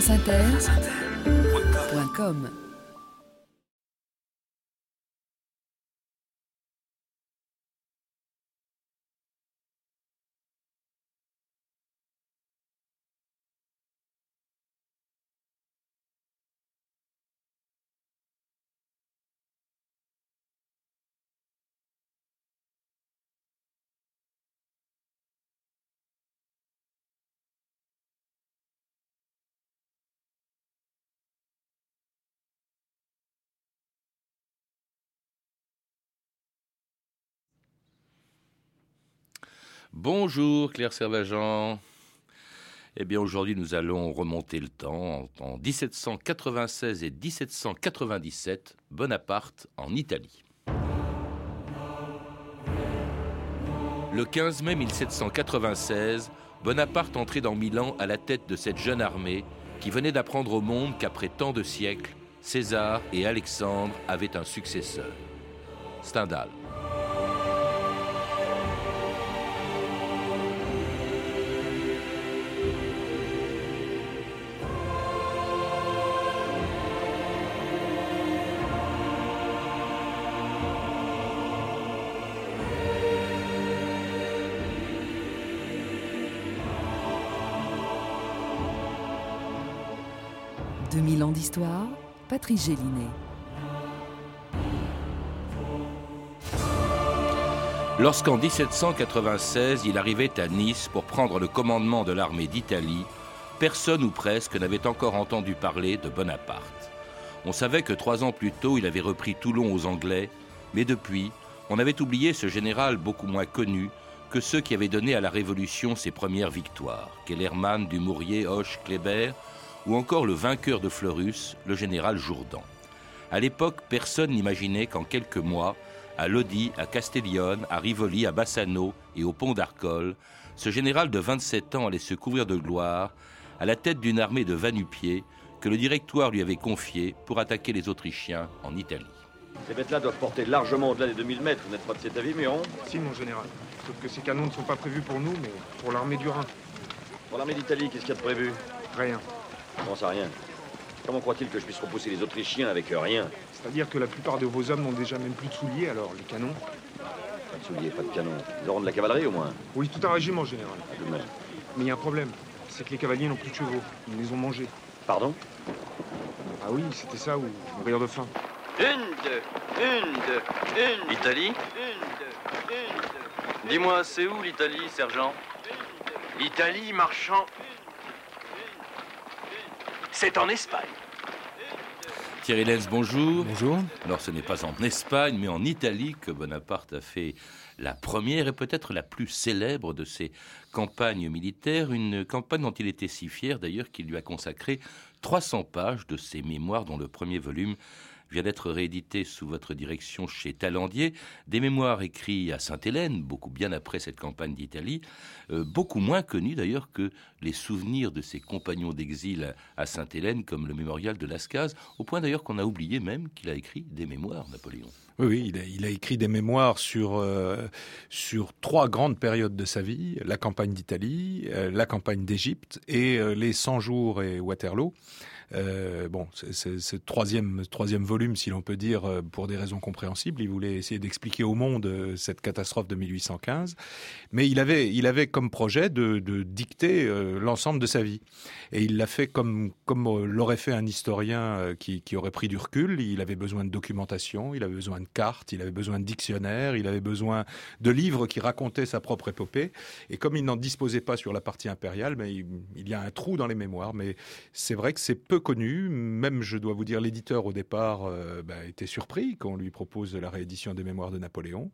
franceinter.com Bonjour Claire Servagent. Eh bien aujourd'hui nous allons remonter le temps en 1796 et 1797, Bonaparte en Italie. Le 15 mai 1796, Bonaparte entrait dans Milan à la tête de cette jeune armée qui venait d'apprendre au monde qu'après tant de siècles, César et Alexandre avaient un successeur, Stendhal. Lorsqu'en 1796 il arrivait à Nice pour prendre le commandement de l'armée d'Italie, personne ou presque n'avait encore entendu parler de Bonaparte. On savait que trois ans plus tôt il avait repris Toulon aux Anglais, mais depuis, on avait oublié ce général beaucoup moins connu que ceux qui avaient donné à la Révolution ses premières victoires, Kellermann, Dumouriez, Hoche, Kléber, ou encore le vainqueur de Fleurus, le général Jourdan. À l'époque, personne n'imaginait qu'en quelques mois, à Lodi, à Castiglione, à Rivoli, à Bassano et au pont d'Arcole, ce général de 27 ans allait se couvrir de gloire à la tête d'une armée de vanupiers que le directoire lui avait confiée pour attaquer les Autrichiens en Italie. Ces bêtes-là doivent porter largement au-delà des 2000 mètres, vous n'êtes pas de cet avis, Muron Si, mon général. Sauf que ces canons ne sont pas prévus pour nous, mais pour l'armée du Rhin. Pour l'armée d'Italie, qu'est-ce qu'il y a de prévu? Rien. Je pense à rien. Comment croit-il que je puisse repousser les Autrichiens avec rien C'est-à-dire que la plupart de vos hommes n'ont déjà même plus de souliers, alors les canons Pas de souliers, pas de canons. Ils auront de la cavalerie au moins. Oui, tout un régiment, général. Ah. Mais il y a un problème. C'est que les cavaliers n'ont plus de chevaux. Ils les ont mangés. Pardon Ah oui, c'était ça, ou mourir de faim. Une, deux, une, deux, une. L'Italie Une, deux, une, deux. Dis-moi, c'est où l'Italie, sergent L'Italie, marchand. C'est en Espagne. Thierry Lenz, bonjour. Bonjour. Alors ce n'est pas en Espagne, mais en Italie que Bonaparte a fait la première et peut-être la plus célèbre de ses campagnes militaires, une campagne dont il était si fier d'ailleurs qu'il lui a consacré 300 pages de ses mémoires dont le premier volume vient d'être réédité sous votre direction chez Talandier, des mémoires écrits à Sainte-Hélène, beaucoup bien après cette campagne d'Italie, euh, beaucoup moins connus d'ailleurs que les souvenirs de ses compagnons d'exil à Sainte-Hélène, comme le mémorial de Lascaz, au point d'ailleurs qu'on a oublié même qu'il a écrit des mémoires, Napoléon. Oui, oui il, a, écrit des mémoires sur, euh, sur trois grandes périodes de sa vie, la campagne d'Italie, euh, la campagne d'Égypte et euh, les 100 jours et Waterloo. Bon, c'est ce troisième, troisième volume, si l'on peut dire, pour des raisons compréhensibles. Il voulait essayer d'expliquer au monde cette catastrophe de 1815. Mais il avait, il avait comme projet de, de dicter l'ensemble de sa vie. Et il l'a fait comme, comme l'aurait fait un historien qui, qui aurait pris du recul. Il avait besoin de documentation, il avait besoin de cartes, il avait besoin de dictionnaires, il avait besoin de livres qui racontaient sa propre épopée. Et comme il n'en disposait pas sur la partie impériale, mais il, il y a un trou dans les mémoires. Mais c'est vrai que c'est peu connu. Même, je dois vous dire, l'éditeur au départ euh, bah, était surpris quand on lui propose la réédition des mémoires de Napoléon,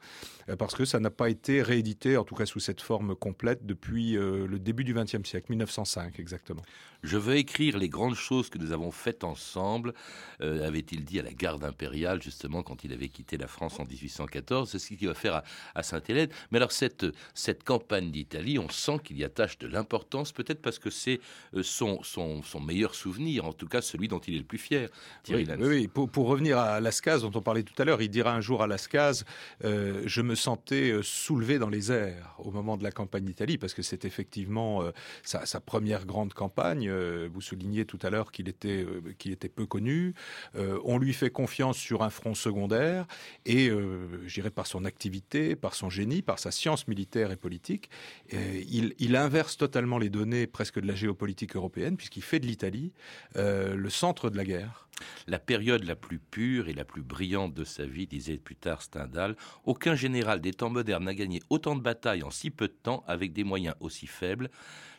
euh, parce que ça n'a pas été réédité, en tout cas sous cette forme complète, depuis euh, le début du XXe siècle, 1905 exactement. Je veux écrire les grandes choses que nous avons faites ensemble, avait-il dit à la garde impériale, justement, quand il avait quitté quitté la France en 1814. C'est ce qu'il va faire à, Sainte-Hélène. Mais alors, cette, cette campagne d'Italie, on sent qu'il y attache de l'importance, peut-être parce que c'est euh, son, son, son, meilleur souvenir, en tout cas celui dont il est le plus fier. oui, oui, Pour, pour, revenir à Lascaz, dont on parlait tout à l'heure, il dira un jour à Lascaz euh, Je me sentais euh, soulevé dans les airs au moment de la campagne d'Italie, parce que c'est effectivement sa, sa, première grande campagne. vous soulignez tout à l'heure qu'il était, qu'il était peu connu. on lui fait confiance sur un front secondaire et, euh, je dirais, par son activité, par son génie, par sa science militaire et politique, euh, il, il, inverse totalement les données presque de la géopolitique européenne puisqu'il fait de l'Italie euh, le centre de la guerre. La période la plus pure et la plus brillante de sa vie, disait plus tard Stendhal, aucun général des temps modernes n'a gagné autant de batailles en si peu de temps avec des moyens aussi faibles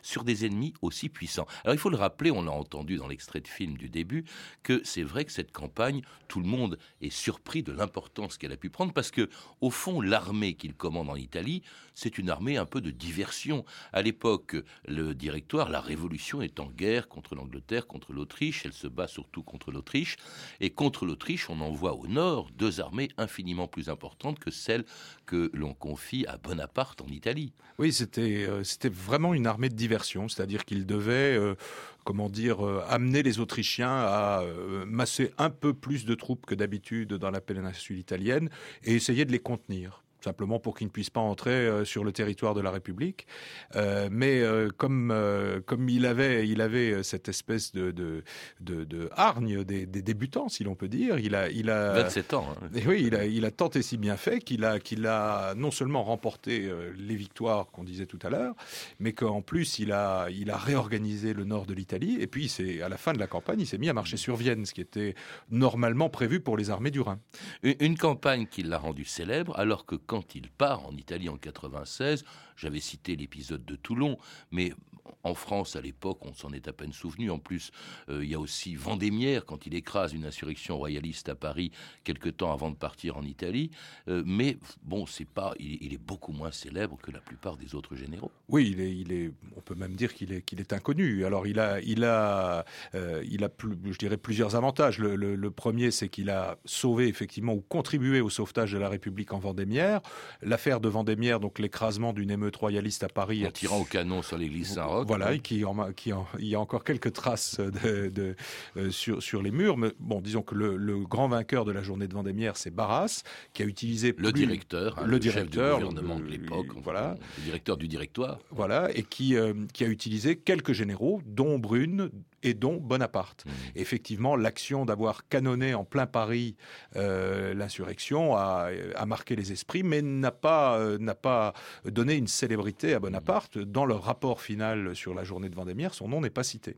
sur des ennemis aussi puissants. Alors il faut le rappeler, on l'a entendu dans l'extrait de film du début, que c'est vrai que cette campagne, tout le monde est surpris de l'importance qu'elle a pu prendre parce que, au fond, l'armée qu'il commande en Italie, c'est une armée un peu de diversion. À l'époque, le directoire, la révolution est en guerre contre l'Angleterre, contre l'Autriche, elle se bat surtout contre l'Autriche, et contre l'Autriche, on envoie au nord deux armées infiniment plus importantes que celles que l'on confie à Bonaparte en Italie. Oui, c'était euh, vraiment une armée de diversion c'est-à-dire qu'il devait, euh, comment dire, euh, amener les Autrichiens à euh, masser un peu plus de troupes que d'habitude dans la péninsule italienne et essayer de les contenir simplement pour qu'ils ne puissent pas entrer euh, sur le territoire de la République. Euh, mais euh, comme comme il avait il avait cette espèce de de, de, hargne des, débutants, si l'on peut dire, il a il a 27 ans. Hein. oui, il a il a tant et si bien fait qu'il a qu'il a non seulement remporté les victoires qu'on disait tout à l'heure, mais qu'en plus il a il a réorganisé le nord de l'Italie. Et puis c'est à la fin de la campagne, il s'est mis à marcher sur Vienne, ce qui était normalement prévu pour les armées du Rhin. Une, une campagne qui l'a rendu célèbre, alors que quand il part en Italie en 96, j'avais cité l'épisode de Toulon, mais en France, à l'époque, on s'en est à peine souvenu. En plus, euh, il y a aussi Vendémiaire, quand il écrase une insurrection royaliste à Paris, quelque temps avant de partir en Italie. Euh, mais bon, c'est pas, il, est beaucoup moins célèbre que la plupart des autres généraux. Oui, il est, on peut même dire qu'il est, inconnu. Alors, il a, il a, euh, il a plus, je dirais, plusieurs avantages. Le, le premier, c'est qu'il a sauvé, effectivement, ou contribué au sauvetage de la République en Vendémière. L'affaire de Vendémiaire, donc l'écrasement d'une émeute royaliste à Paris. En tirant au canon sur l'église Saint-Roch. Voilà, et qui, en, qui il y a encore quelques traces de, de euh, sur, sur les murs. Mais bon, disons que le, le, grand vainqueur de la journée de Vendémiaire, c'est Barras, qui a utilisé le directeur, hein, le, directeur, chef du gouvernement de l'époque, voilà, le directeur du directoire. Voilà, et qui, euh, qui a utilisé quelques généraux, dont Brune, et dont Bonaparte. Mmh. Effectivement, l'action d'avoir canonné en plein Paris euh, l'insurrection a, a, marqué les esprits, mais n'a pas, euh, n'a pas donné une célébrité à Bonaparte. Mmh. Dans le rapport final sur la journée de Vendémiaire, son nom n'est pas cité.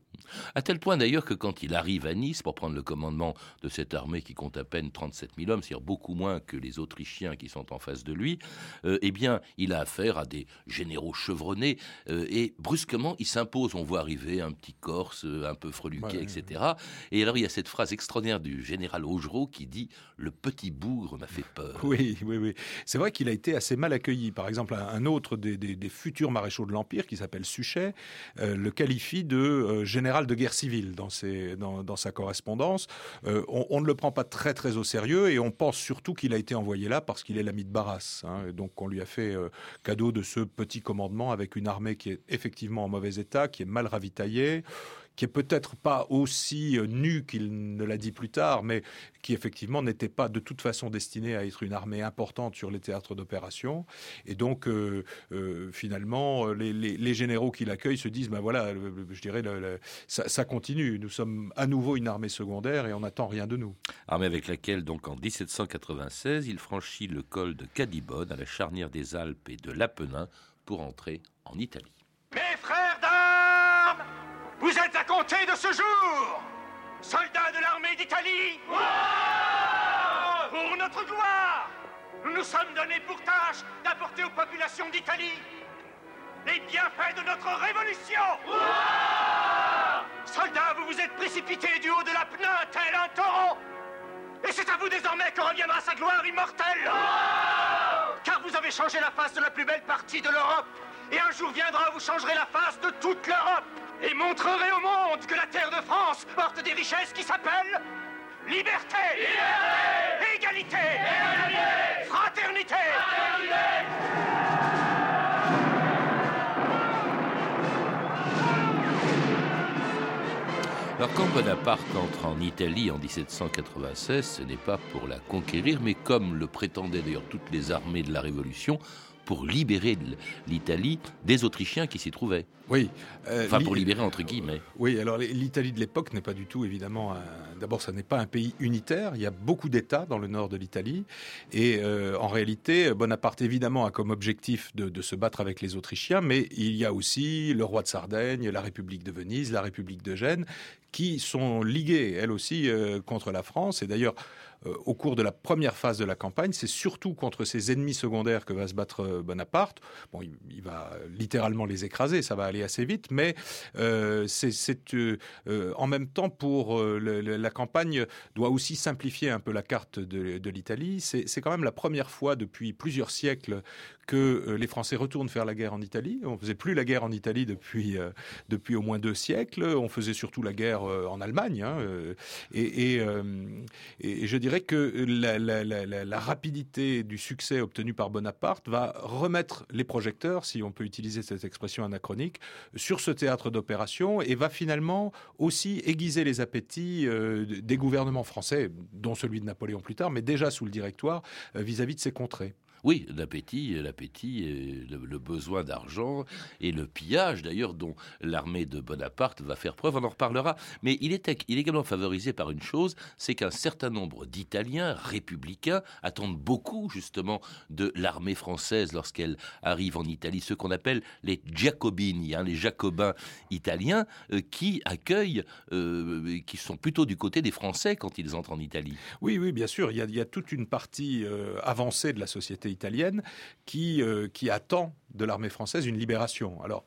À tel point d'ailleurs que quand il arrive à Nice pour prendre le commandement de cette armée qui compte à peine 37 000 hommes, c'est-à-dire beaucoup moins que les Autrichiens qui sont en face de lui, euh, eh bien, il a affaire à des généraux chevronnés euh, et brusquement, il s'impose. On voit arriver un petit Corse, un peu freluqué, etc. Et alors, il y a cette phrase extraordinaire du général Augereau qui dit « Le petit bougre m'a fait peur ». Oui, oui, oui. C'est vrai qu'il a été assez mal accueilli. Par exemple, un autre des, futurs maréchaux de l'Empire, qui s'appelle Suchet, euh, le qualifie de euh, général de guerre civile dans, ses, dans, sa correspondance. Euh, on, ne le prend pas très, très au sérieux et on pense surtout qu'il a été envoyé là parce qu'il est l'ami de Barras. Hein. donc, on lui a fait cadeau de ce petit commandement avec une armée qui est effectivement en mauvais état, qui est mal ravitaillée, qui est peut-être pas aussi euh, nu qu'il ne l'a dit plus tard, mais qui effectivement n'était pas de toute façon destiné à être une armée importante sur les théâtres d'opération. Et donc, euh, euh, finalement, les, généraux qui l'accueillent se disent, ben voilà, je dirais, ça, ça, continue. Nous sommes à nouveau une armée secondaire et on n'attend rien de nous. Armée avec laquelle, donc, en 1796, il franchit le col de Cadibonne à la charnière des Alpes et de l'Apennin pour entrer en Italie. Mes frères vous êtes à compter de ce jour. Soldats de l'armée d'Italie. Pour notre gloire Nous nous sommes donnés pour tâche d'apporter aux populations d'Italie les bienfaits de notre révolution. Soldats, vous vous êtes précipités du haut de la pneus tel un taureau Et c'est à vous désormais que reviendra sa gloire immortelle. Car vous avez changé la face de la plus belle partie de l'Europe. Et un jour viendra vous changerez la face de toute l'Europe et montrerai au monde que la terre de France porte des richesses qui s'appellent Liberté Égalité Fraternité. Alors quand Bonaparte entre en Italie en 1796, ce n'est pas pour la conquérir, mais comme le prétendaient d'ailleurs toutes les armées de la Révolution, pour libérer l'Italie des Autrichiens qui s'y trouvaient. Oui. Euh, enfin, pour libérer entre guillemets. Oui, alors l'Italie de l'époque n'est pas du tout, évidemment, d'abord, ça n'est pas un pays unitaire. Il y a beaucoup d'États dans le nord de l'Italie. Et euh, en réalité, Bonaparte, évidemment, a comme objectif de, de, se battre avec les Autrichiens, mais il y a aussi le roi de Sardaigne, la République de Venise, la République de Gênes, qui sont liguées, elles aussi, euh, contre la France. Et d'ailleurs, euh, au cours de la première phase de la campagne. C'est surtout contre ses ennemis secondaires que va se battre euh, Bonaparte. Bon, il, va littéralement les écraser, ça va aller assez vite, mais euh, c'est en même temps pour la campagne doit aussi simplifier un peu la carte de, de l'Italie. C'est quand même la première fois depuis plusieurs siècles que les Français retournent faire la guerre en Italie. On faisait plus la guerre en Italie depuis depuis au moins deux siècles. On faisait surtout la guerre en Allemagne. Hein, et, je dirais que la, rapidité du succès obtenu par Bonaparte va remettre les projecteurs, si on peut utiliser cette expression anachronique, sur ce théâtre d'opération et va finalement aussi aiguiser les appétits euh, des gouvernements français, dont celui de Napoléon plus tard, mais déjà sous le directoire vis à -vis de ces contrées. Oui, l'appétit, l'appétit, le, besoin d'argent et le pillage d'ailleurs dont l'armée de Bonaparte va faire preuve, on en reparlera. Mais il est, également favorisé par une chose, c'est qu'un certain nombre d'Italiens républicains attendent beaucoup justement de l'armée française lorsqu'elle arrive en Italie, ce qu'on appelle les Giacobini, hein, les Jacobins italiens, euh, qui accueillent, euh, qui sont plutôt du côté des Français quand ils entrent en Italie. Oui, oui, bien sûr, il y a, il y a toute une partie euh, avancée de la société italienne qui, euh, qui attend de l'armée française une libération. Alors,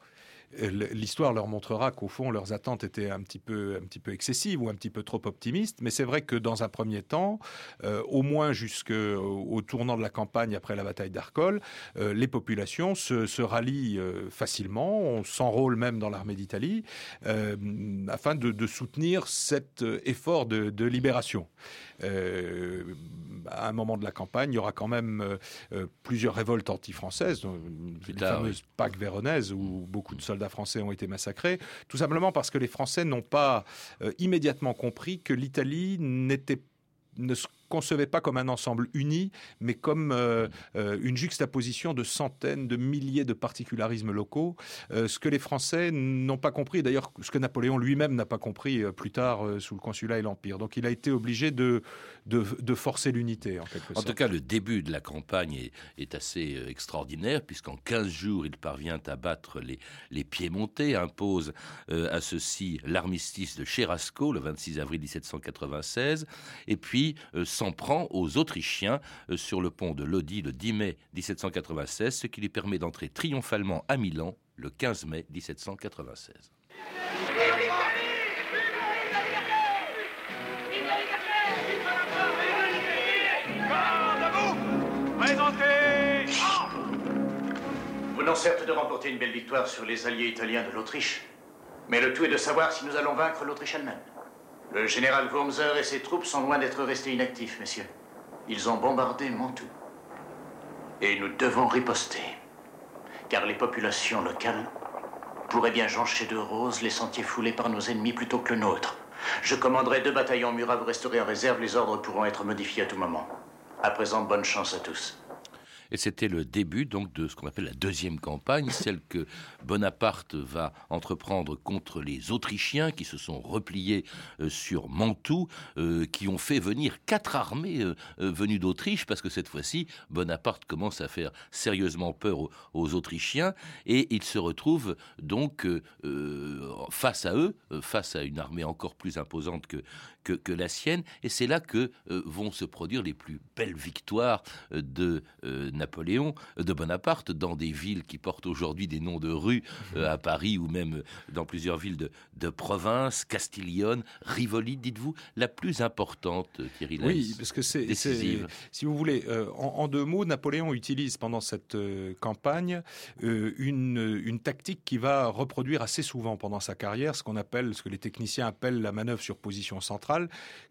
l'histoire leur montrera qu'au fond leurs attentes étaient un petit peu un petit peu excessives ou un petit peu trop optimistes. Mais c'est vrai que dans un premier temps euh, au moins jusqu'au tournant de la campagne après la bataille d'Arcole euh, les populations se, se rallient euh, facilement. On s'enrôle même dans l'armée d'Italie afin de, de, soutenir cet effort de, de libération. À un moment de la campagne, il y aura quand même plusieurs révoltes anti-françaises, les fameuses oui. Pâques véronaises où beaucoup de soldats français ont été massacrés, tout simplement parce que les Français n'ont pas euh, immédiatement compris que l'Italie n'était ne se concevait pas comme un ensemble uni, mais comme euh, euh, une juxtaposition de centaines, de milliers de particularismes locaux, euh, ce que les Français n'ont pas compris, d'ailleurs ce que Napoléon lui-même n'a pas compris euh, plus tard euh, sous le consulat et l'Empire. Donc il a été obligé de, de, de forcer l'unité, en quelque en sorte. En tout cas, le début de la campagne est, est assez euh, extraordinaire, puisqu'en 15 jours, il parvient à battre les, les Piémontais, impose à ceux-ci l'armistice de Cherasco, le 26 avril 1796, et puis s'en prend aux Autrichiens euh, sur le pont de Lodi le 10 mai 1796, ce qui lui permet d'entrer triomphalement à Milan le 15 mai 1796. Vous venons certes de remporter une belle victoire sur les alliés italiens de l'Autriche, mais le tout est de savoir si nous allons vaincre l'Autriche elle-même. Le général Wurmser et ses troupes sont loin d'être restés inactifs, messieurs. Ils ont bombardé Mantoue. Et nous devons riposter. Car les populations locales pourraient bien joncher de roses les sentiers foulés par nos ennemis plutôt que le nôtre. Je commanderai deux bataillons Murat, vous resterez en réserve, les ordres pourront être modifiés à tout moment. À présent, bonne chance à tous. Et c'était le début donc de ce qu'on appelle la deuxième campagne, celle que Bonaparte va entreprendre contre les Autrichiens qui se sont repliés euh, sur Mantoue, euh, qui ont fait venir quatre armées euh, venues d'Autriche, parce que cette fois-ci, Bonaparte commence à faire sérieusement peur aux, aux Autrichiens, et il se retrouve donc face à eux, face à une armée encore plus imposante que, que, que la sienne, et c'est là que vont se produire les plus belles victoires de Napoléon, de Bonaparte, dans des villes qui portent aujourd'hui des noms de rues à Paris ou même dans plusieurs villes de, de province, Castiglione, Rivoli, dites-vous, la plus importante, Thierry Lenz Oui, parce que c'est, si vous voulez, en, deux mots, Napoléon utilise pendant cette campagne une, une tactique qui va reproduire assez souvent pendant sa carrière ce qu'on appelle, ce que les techniciens appellent la manœuvre sur position centrale,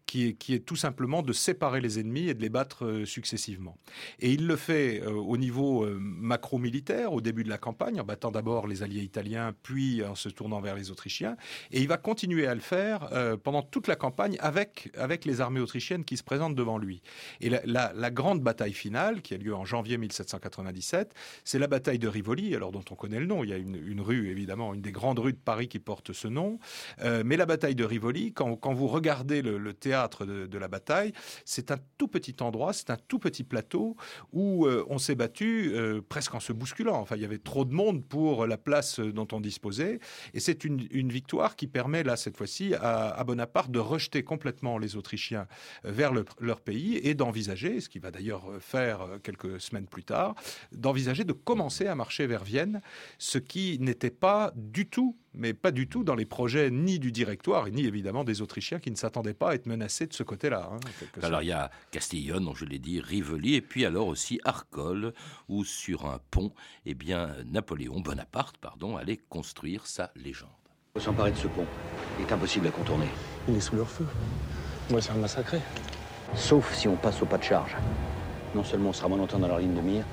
qui est, tout simplement de séparer les ennemis et de les battre euh, successivement. Et il le fait euh, au niveau euh, macro-militaire, au début de la campagne, en battant d'abord les alliés italiens, puis en se tournant vers les Autrichiens. Et il va continuer à le faire pendant toute la campagne avec, avec les armées autrichiennes qui se présentent devant lui. Et la, grande bataille finale, qui a lieu en janvier 1797, c'est la bataille de Rivoli, alors dont on connaît le nom. Il y a une, rue, évidemment, une des grandes rues de Paris qui porte ce nom. mais la bataille de Rivoli, quand vous regardez le, le théâtre de, la bataille, c'est un tout petit endroit, c'est un tout petit plateau où euh, on s'est battu euh, presque en se bousculant. Enfin, il y avait trop de monde pour la place dont on disposait. Et c'est une, victoire qui permet, là, cette fois-ci, à, Bonaparte de rejeter complètement les Autrichiens vers leur pays et d'envisager, ce qu'il va d'ailleurs faire quelques semaines plus tard, d'envisager de commencer à marcher vers Vienne, ce qui n'était pas du tout mais pas du tout dans les projets ni du directoire, ni évidemment des Autrichiens qui ne s'attendaient pas à être menacés de ce côté-là. Hein, alors il y a Castillon, dont je l'ai dit, Rivoli, et puis alors aussi Arcole, où sur un pont, eh bien, Napoléon Bonaparte pardon, allait construire sa légende. Il faut s'emparer de ce pont. Il est impossible à contourner. Il est sous leur feu. On va se faire massacrer. Sauf si on passe au pas de charge. Non seulement on sera moins longtemps dans leur ligne de mire,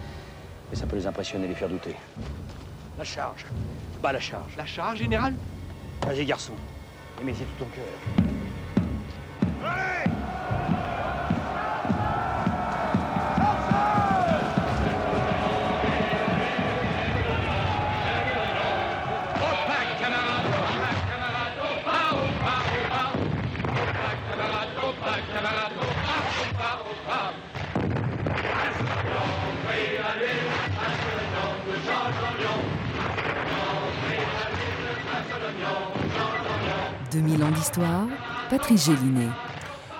mais ça peut les impressionner et les faire douter. La charge. Pas la charge. La charge, général Vas-y, garçon. Et mets tout ton cœur. Allez mille ans d'histoire, Patrice Gélinet.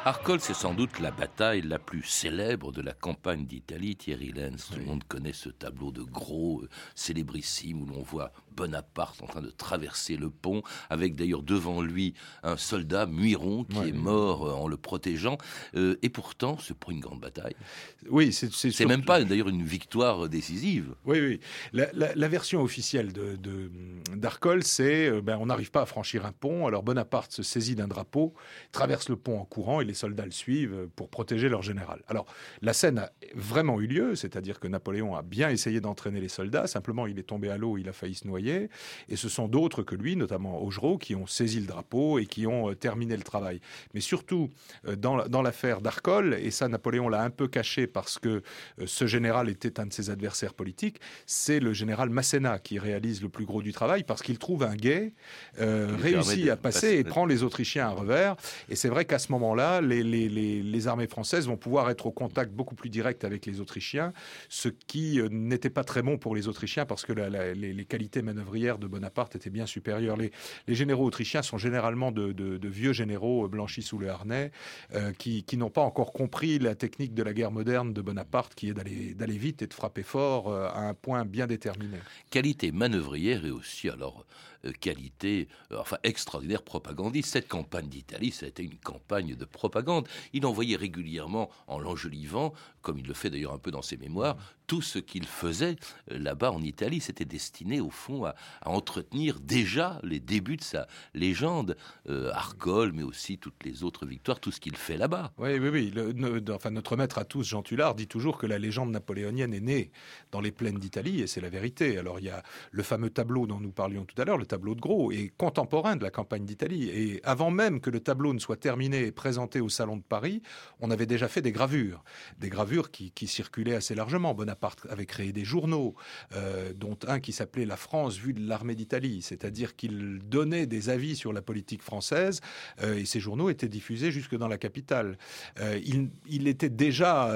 Arcole, c'est sans doute la bataille la plus célèbre de la campagne d'Italie. Thierry Lenz, tout le monde connaît ce tableau de gros euh, célébrissime où l'on voit Bonaparte en train de traverser le pont, avec d'ailleurs devant lui un soldat, Muiron, qui est mort euh, en le protégeant. Euh, et pourtant, c'est pour une grande bataille. Oui, c'est même pas d'ailleurs une victoire décisive. Oui, oui. La, version officielle de d'Arcole, c'est ben, on n'arrive pas à franchir un pont, alors Bonaparte se saisit d'un drapeau, traverse le pont en courant, et les soldats le suivent pour protéger leur général. Alors, la scène a vraiment eu lieu, c'est-à-dire que Napoléon a bien essayé d'entraîner les soldats, simplement il est tombé à l'eau, il a failli se noyer, et ce sont d'autres que lui, notamment Augereau, qui ont saisi le drapeau et qui ont euh, terminé le travail. Mais surtout, euh, dans, l'affaire d'Arcole, et ça Napoléon l'a un peu caché parce que euh, ce général était un de ses adversaires politiques, c'est le général Masséna qui réalise le plus gros du travail parce qu'il trouve un guet, réussit à passer et prend les Autrichiens à revers. Et c'est vrai qu'à ce moment-là, les, armées françaises vont pouvoir être au contact beaucoup plus direct avec les Autrichiens, ce qui euh, n'était pas très bon pour les Autrichiens parce que les, qualités de Bonaparte étaient bien supérieures. Les, généraux autrichiens sont généralement de, vieux généraux blanchis sous le harnais euh, qui, n'ont pas encore compris la technique de la guerre moderne de Bonaparte qui est d'aller vite et de frapper fort euh, à un point bien déterminé. Qualité manœuvrière et aussi alors euh, qualité, euh, enfin extraordinaire propagandiste. Cette campagne d'Italie, ça a été une campagne de propagande. Il envoyait régulièrement, en l'enjolivant, comme il le fait d'ailleurs un peu dans ses mémoires, tout ce qu'il faisait euh, là-bas en Italie. C'était destiné, au fond, à, entretenir déjà les débuts de sa légende. Arcole, mais aussi toutes les autres victoires, tout ce qu'il fait là-bas. Oui, oui, oui. enfin, notre maître à tous, Jean Tullard, dit toujours que la légende napoléonienne est née dans les plaines d'Italie, et c'est la vérité. Alors, il y a le fameux tableau dont nous parlions tout à l'heure, le tableau de Gros, est contemporain de la campagne d'Italie. Et avant même que le tableau ne soit terminé et présenté au Salon de Paris, on avait déjà fait des gravures. Des gravures qui, circulaient assez largement. Bonaparte avait créé des journaux, euh, dont un qui s'appelait La France vue de l'armée d'Italie, c'est-à-dire qu'il donnait des avis sur la politique française, euh, et ces journaux étaient diffusés jusque dans la capitale. Euh, il, était déjà,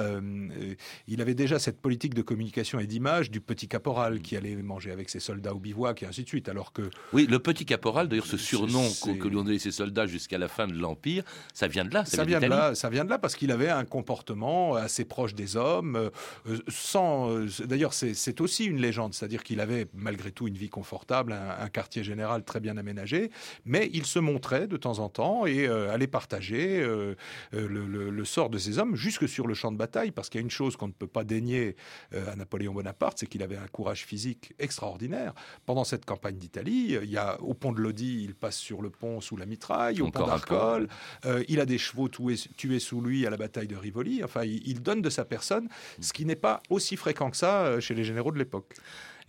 il avait déjà cette politique de communication et d'image du petit caporal qui allait manger avec ses soldats au bivouac et ainsi de suite, alors que oui, le petit caporal, d'ailleurs, ce surnom que lui ont donné ses soldats jusqu'à la fin de l'Empire, ça vient de là. Ça, vient de là, ça vient de là parce qu'il avait un comportement assez proche des hommes, sans, temps, euh, d'ailleurs c'est aussi une légende, c'est-à-dire qu'il avait malgré tout une vie confortable, un, quartier général très bien aménagé, mais il se montrait de temps en temps et euh, allait partager euh, le, sort de ces hommes jusque sur le champ de bataille, parce qu'il y a une chose qu'on ne peut pas dénier à Napoléon Bonaparte, c'est qu'il avait un courage physique extraordinaire. Pendant cette campagne d'Italie, il y a au pont de Lodi, il passe sur le pont sous la mitraille, au pont d'Arcole, il a des chevaux tués, sous lui à la bataille de Rivoli. Enfin, il donne de sa personne, ce qui n'est pas aussi fréquent que ça euh, chez les généraux de l'époque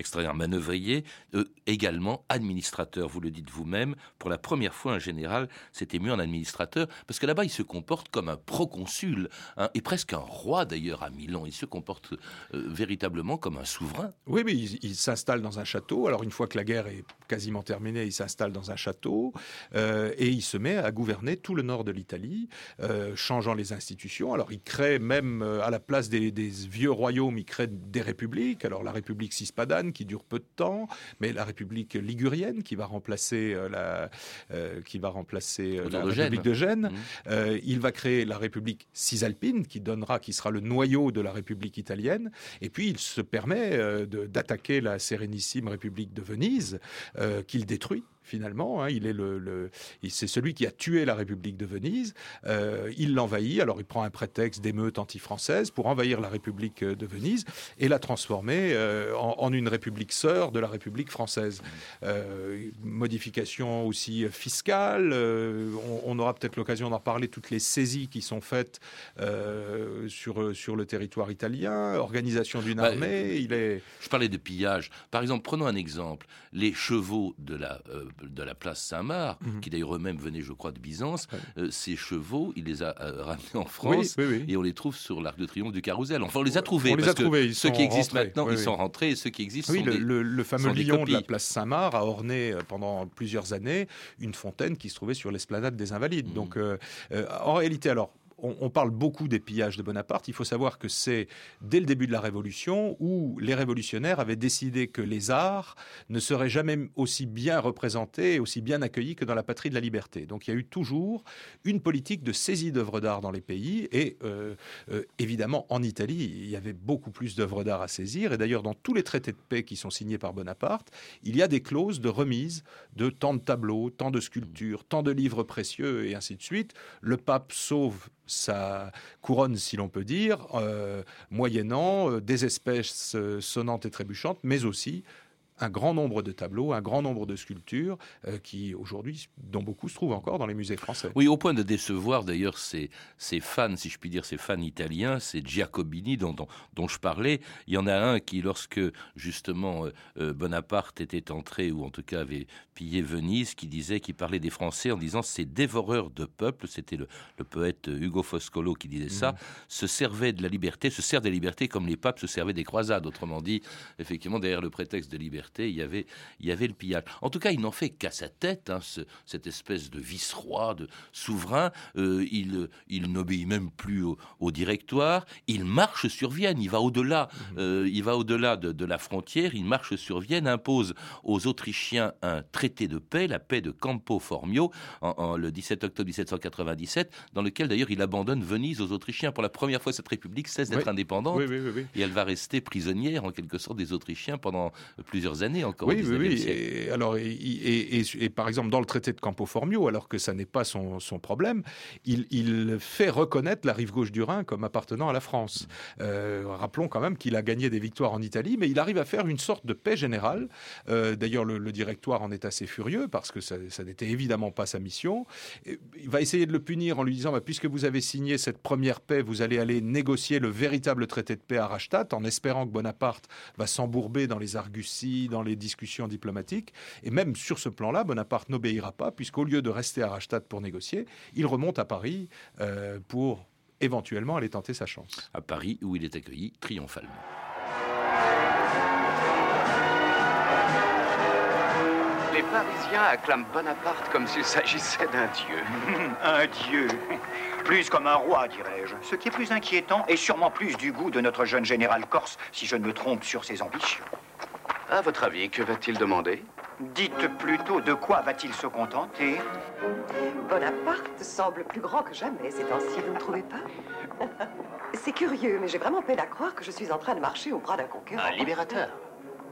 extraordinaire manœuvrier, euh, également administrateur, vous le dites vous-même. Pour la première fois, un général s'était mis en administrateur, parce que là-bas, il se comporte comme un proconsul, hein, et presque un roi d'ailleurs à Milan. Il se comporte euh, véritablement comme un souverain. Oui, mais il, s'installe dans un château. Alors, une fois que la guerre est quasiment terminée, il s'installe dans un château, euh, et il se met à gouverner tout le nord de l'Italie, changeant les institutions. Alors, il crée même, à la place des, des vieux royaumes, il crée des républiques. Alors, la République cispadane, qui dure peu de temps, mais la République ligurienne qui va remplacer euh, la, euh, qui va remplacer euh, la République de Gênes. Mmh. il va créer la République cisalpine qui donnera, qui sera le noyau de la République italienne. Et puis il se permet d'attaquer la sérénissime République de Venise qu'il détruit finalement. Hein. il est le, c'est celui qui a tué la République de Venise. Euh, il l'envahit. Alors il prend un prétexte d'émeute anti-française pour envahir la République de Venise et la transformer euh, en, une République sœur de la République française. Euh, modification aussi fiscale. On, aura peut-être l'occasion d'en parler. Toutes les saisies qui sont faites sur sur le territoire italien. Organisation d'une bah, armée. il est. Je parlais de pillage. Par exemple, prenons un exemple. Les chevaux de la de la place Saint-Marc, mhm. qui d'ailleurs eux-mêmes venaient, je crois, de Byzance, euh, ces chevaux, il les a euh, ramenés en France et on les trouve sur l'Arc de Triomphe du Carrousel. Enfin, on les a trouvés. On les a trouvés. ceux qui existent maintenant, ils sont rentrés et ceux qui existent sont le, le, le, fameux lion de la place Saint-Marc a orné euh, pendant plusieurs années une fontaine qui se trouvait sur l'esplanade des Invalides. Mhm. Donc, en réalité, alors, on, parle beaucoup des pillages de Bonaparte. Il faut savoir que c'est dès le début de la Révolution où les révolutionnaires avaient décidé que les arts ne seraient jamais aussi bien représentés et aussi bien accueillis que dans la patrie de la liberté. Donc il y a eu toujours une politique de saisie d'œuvres d'art dans les pays et euh, euh, évidemment en Italie il y avait beaucoup plus d'œuvres d'art à saisir et d'ailleurs dans tous les traités de paix qui sont signés par Bonaparte il y a des clauses de remise de tant de tableaux, tant de sculptures, tant de livres précieux et ainsi de suite. Le pape sauve sa couronne, si l'on peut dire, euh, moyennant euh, des espèces euh, sonnantes et trébuchantes, mais aussi un grand nombre de tableaux, un grand nombre de sculptures euh, qui aujourd'hui, dont beaucoup se trouvent encore dans les musées français. Oui, au point de décevoir d'ailleurs ces, ces fans, si je puis dire, ces fans italiens, ces Giacobini dont, dont, je parlais. Il y en a un qui, lorsque justement euh, euh, Bonaparte était entré, ou en tout cas avait pillé Venise, qui disait, qui parlait des Français en disant ces dévoreurs de peuple, c'était le, le, poète Hugo Foscolo qui disait ça, mm. se servaient de la liberté, se servent des libertés comme les papes se servaient des croisades. Autrement dit, effectivement, derrière le prétexte de liberté, il y avait, il y avait le pillage. En tout cas, il n'en fait qu'à sa tête, hein, cette espèce de vice-roi, de souverain. Euh, il, il n'obéit même plus au, directoire. Il marche sur Vienne. Il va au-delà. Mmh. Euh, il va au-delà de, la frontière. Il marche sur Vienne, impose aux Autrichiens un traité de paix, la paix de Campo Formio, en, le 17 octobre 1797, dans lequel d'ailleurs il abandonne Venise aux Autrichiens. Pour la première fois, cette république cesse d'être indépendante et elle va rester prisonnière en quelque sorte des Autrichiens pendant plusieurs années encore. Oui, oui, oui. Et, alors, et, et, par exemple, dans le traité de Campo Formio, alors que ça n'est pas son, son problème, il, il, fait reconnaître la rive gauche du Rhin comme appartenant à la France. Euh, rappelons quand même qu'il a gagné des victoires en Italie, mais il arrive à faire une sorte de paix générale. Euh, d'ailleurs, le, directoire en est assez furieux parce que ça, ça n'était évidemment pas sa mission. il va essayer de le punir en lui disant bah, puisque vous avez signé cette première paix, vous allez aller négocier le véritable traité de paix à Rastatt en espérant que Bonaparte va s'embourber dans les arguties, dans les discussions diplomatiques. Et même sur ce plan-là, Bonaparte n'obéira pas, puisqu'au lieu de rester à Rastatt pour négocier, il remonte à Paris euh, pour éventuellement aller tenter sa chance. À Paris, où il est accueilli triomphalement. Les Parisiens acclament Bonaparte comme s'il s'agissait d'un dieu. un dieu Plus comme un roi, dirais-je. Ce qui est plus inquiétant et sûrement plus du goût de notre jeune général corse, si je ne me trompe sur ses ambitions. À votre avis, que va-t-il demander? Dites plutôt de quoi va-t-il se contenter? Bonaparte semble plus grand que jamais ces temps-ci, vous ne trouvez pas? C'est curieux, mais j'ai vraiment peine à croire que je suis en train de marcher au bras d'un conquérant. Un libérateur.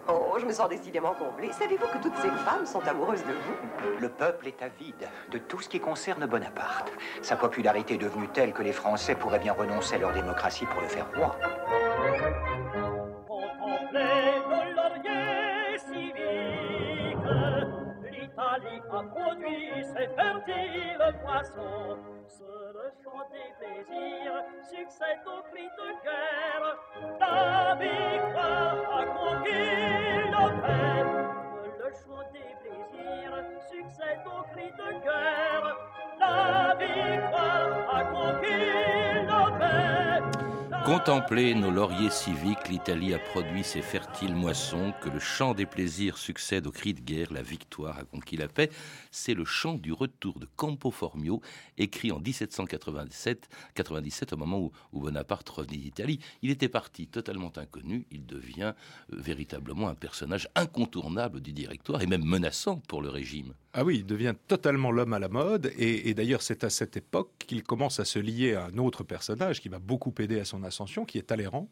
Oh, je me sens décidément comblée. Savez-vous que toutes ces femmes sont amoureuses de vous? Le peuple est avide de tout ce qui concerne Bonaparte. Sa popularité est devenue telle que les Français pourraient bien renoncer à leur démocratie pour le faire roi. Produit ses fertiles poissons. Sur le champ des plaisirs succède au cri de guerre. La victoire a conquis la paix. Le champ des plaisirs succède au cri de guerre. La victoire a conquis. Contempler nos lauriers civiques, l'Italie a produit ses fertiles moissons, que le chant des plaisirs succède au cri de guerre, la victoire a conquis la paix. C'est le chant du retour de Campo Formio, écrit en 1797 97, au moment où, Bonaparte revenait d'Italie. Il était parti totalement inconnu, il devient euh, véritablement un personnage incontournable du directoire et même menaçant pour le régime. Ah oui, il devient totalement l'homme à la mode, et, d'ailleurs c'est à cette époque qu'il commence à se lier à un autre personnage qui va beaucoup aider à son ascension, qui est Talleyrand.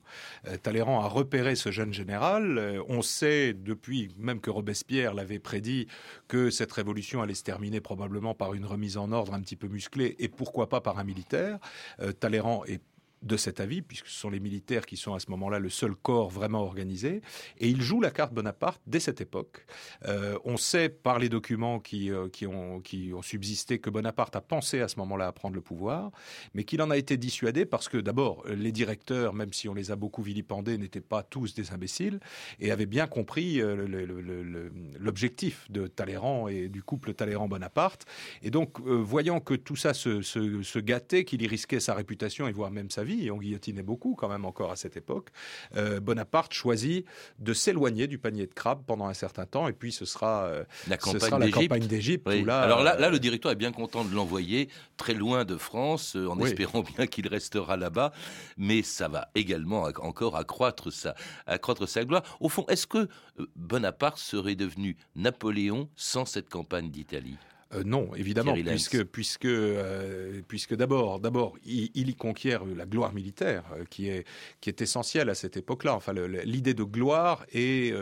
Euh, Talleyrand a repéré ce jeune général. Euh, on sait depuis même que Robespierre l'avait prédit que cette révolution allait se terminer probablement par une remise en ordre un petit peu musclée et pourquoi pas par un militaire. Euh, Talleyrand est de cet avis, puisque ce sont les militaires qui sont à ce moment-là le seul corps vraiment organisé. Et il joue la carte Bonaparte dès cette époque. Euh, on sait par les documents qui, euh, qui, ont, qui ont subsisté que Bonaparte a pensé à ce moment-là à prendre le pouvoir, mais qu'il en a été dissuadé parce que d'abord, les directeurs, même si on les a beaucoup vilipendés, n'étaient pas tous des imbéciles et avaient bien compris euh, l'objectif de Talleyrand et du couple Talleyrand-Bonaparte. Et donc, voyant que tout ça se, se, se gâtait, qu'il y risquait sa réputation et voire même sa vie, et on guillotinait beaucoup quand même encore à cette époque, euh, Bonaparte choisit de s'éloigner du panier de crabes pendant un certain temps, et puis ce sera euh, la campagne d'Égypte. Alors là, là, le directeur est bien content de l'envoyer très loin de France, euh, en espérant bien qu'il restera là-bas, mais ça va également encore accroître sa, accroître sa gloire. Au fond, est-ce que Bonaparte serait devenu Napoléon sans cette campagne d'Italie? Euh, non, évidemment, puisque puisque euh, puisque d'abord d'abord il, y conquiert la gloire militaire euh, qui est qui est essentielle à cette époque-là. Enfin, l'idée de gloire est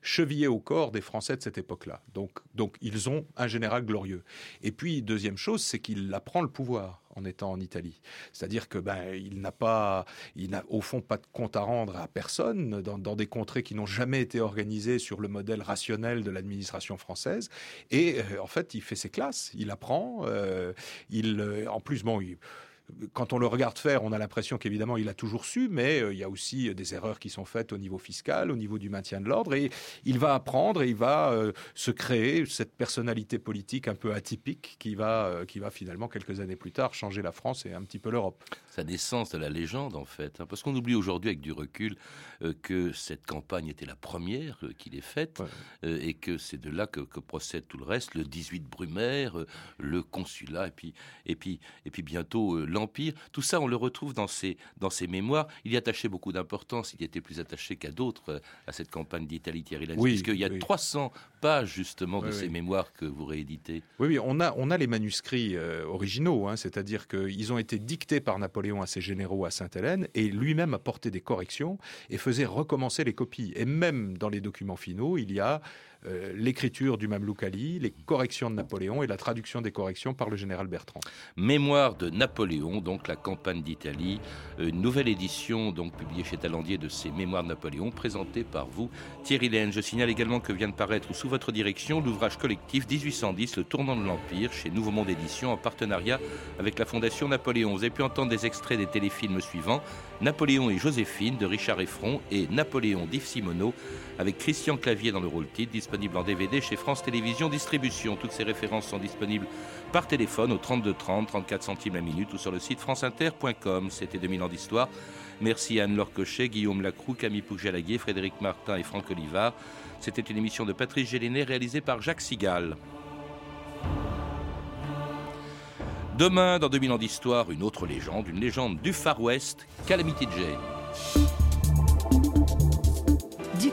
chevillée au corps des Français de cette époque-là. Donc donc ils ont un général glorieux. Et puis deuxième chose, c'est qu'il apprend le pouvoir en étant en Italie. C'est-à-dire que ben il n'a pas, il n'a au fond pas de compte à rendre à personne dans, des contrées qui n'ont jamais été organisées sur le modèle rationnel de l'administration française. Et euh, en fait, il fait ses classes, il apprend. Euh, il, euh, en plus, bon, il, quand on le regarde faire, on a l'impression qu'évidemment il a toujours su, mais euh, il y a aussi euh, des erreurs qui sont faites au niveau fiscal, au niveau du maintien de l'ordre, et il va apprendre et il va euh, se créer cette personnalité politique un peu atypique qui va, qui va finalement quelques années plus tard changer la France et un petit peu l'Europe. Sa naissance de la légende en fait, hein, parce qu'on oublie aujourd'hui avec du recul que cette campagne était la première qu'il ait faite et que c'est de là que, procède tout le reste, le 18 Brumaire, le consulat et puis et puis et puis bientôt l'Empire. Tout ça, on le retrouve dans ses, dans ses mémoires. Il y attachait beaucoup d'importance. Il était plus attaché qu'à d'autres euh, à cette campagne d'Italie Thierry oui, puisqu'il y a 300 pages justement de ces mémoires que vous rééditez. Oui, oui, on a, on a les manuscrits euh, originaux, hein, c'est-à-dire qu'ils ont été dictés par Napoléon à ses généraux à Sainte-Hélène et lui-même apportait des corrections et faisait recommencer les copies. Et même dans les documents finaux, il y a euh, l'écriture du Mamelouk Ali, les corrections de Napoléon et la traduction des corrections par le général Bertrand. Mémoire de Napoléon, donc la campagne d'Italie, une nouvelle édition donc publiée chez Talandier de ces Mémoires de Napoléon, présentée par vous, Thierry Laine. Je signale également que vient de paraître sous votre direction l'ouvrage collectif 1810, le tournant de l'Empire, chez Nouveau Monde Édition, en partenariat avec la Fondation Napoléon. Vous avez pu entendre des extraits des téléfilms suivants Napoléon et Joséphine de Richard Effron et Napoléon d'Yves Simoneau avec Christian Clavier dans le rôle titre, disponible en DVD chez France Télévisions Distribution. Toutes ces références sont disponibles par téléphone au 32 30, 34 centimes la minute ou sur le site franceinter.com. C'était 2000 ans d'histoire. Merci Anne-Laure Cochet, Guillaume Lacroux, Camille Pougelaguier, Frédéric Martin et Franck Olivard. C'était une émission de Patrice Gélinet réalisée par Jacques Sigal. Demain, dans 2000 ans d'histoire, une autre légende, une légende du Far West, Calamity Jane.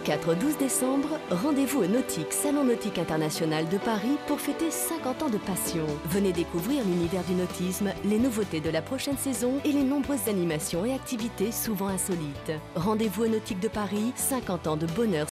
4 au 12 décembre, rendez-vous au Nautique, Salon Nautique International de Paris pour fêter 50 ans de passion. Venez découvrir l'univers du nautisme, les nouveautés de la prochaine saison et les nombreuses animations et activités souvent insolites. Rendez-vous au Nautique de Paris, 50 ans de bonheur